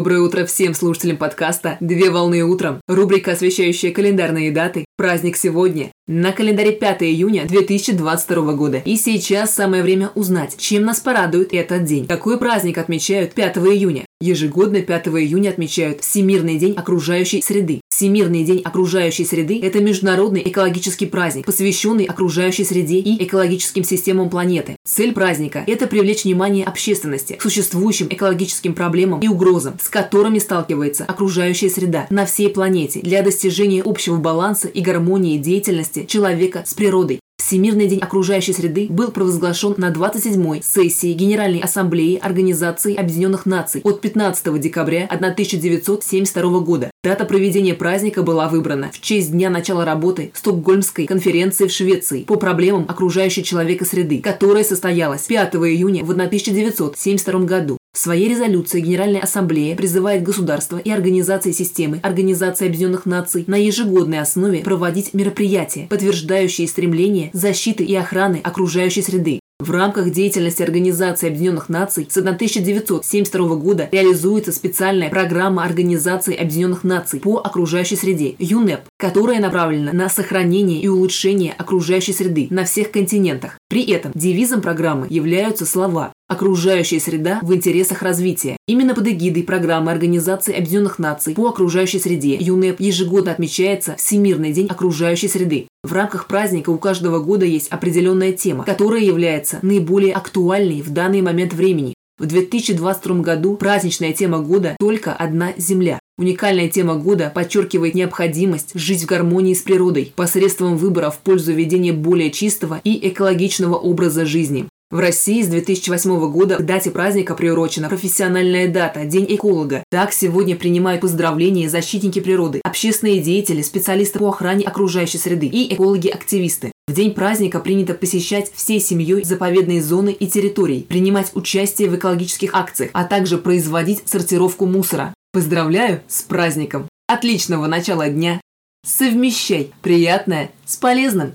Доброе утро всем слушателям подкаста «Две волны утром». Рубрика, освещающая календарные даты. Праздник сегодня. На календаре 5 июня 2022 года. И сейчас самое время узнать, чем нас порадует этот день. Какой праздник отмечают 5 июня? Ежегодно 5 июня отмечают Всемирный день окружающей среды. Всемирный день окружающей среды – это международный экологический праздник, посвященный окружающей среде и экологическим системам планеты. Цель праздника – это привлечь внимание общественности к существующим экологическим проблемам и угрозам, с которыми сталкивается окружающая среда на всей планете для достижения общего баланса и гармонии деятельности человека с природой. Всемирный день окружающей среды был провозглашен на 27-й сессии Генеральной Ассамблеи Организации Объединенных Наций от 15 декабря 1972 года. Дата проведения праздника была выбрана в честь дня начала работы Стокгольмской конференции в Швеции по проблемам окружающей человека среды, которая состоялась 5 июня в 1972 году. В своей резолюции Генеральная Ассамблея призывает государства и организации системы Организации Объединенных Наций на ежегодной основе проводить мероприятия, подтверждающие стремление защиты и охраны окружающей среды, в рамках деятельности Организации Объединенных Наций с 1972 года реализуется специальная программа Организации Объединенных Наций по окружающей среде ЮНЕП, которая направлена на сохранение и улучшение окружающей среды на всех континентах. При этом девизом программы являются слова «Окружающая среда в интересах развития». Именно под эгидой программы Организации Объединенных Наций по окружающей среде ЮНЕП ежегодно отмечается Всемирный день окружающей среды. В рамках праздника у каждого года есть определенная тема, которая является наиболее актуальной в данный момент времени. В 2022 году праздничная тема года «Только одна Земля». Уникальная тема года подчеркивает необходимость жить в гармонии с природой посредством выбора в пользу ведения более чистого и экологичного образа жизни. В России с 2008 года к дате праздника приурочена профессиональная дата – День эколога. Так сегодня принимают поздравления защитники природы, общественные деятели, специалисты по охране окружающей среды и экологи-активисты. В день праздника принято посещать всей семьей заповедные зоны и территории, принимать участие в экологических акциях, а также производить сортировку мусора. Поздравляю с праздником! Отличного начала дня! Совмещай приятное с полезным!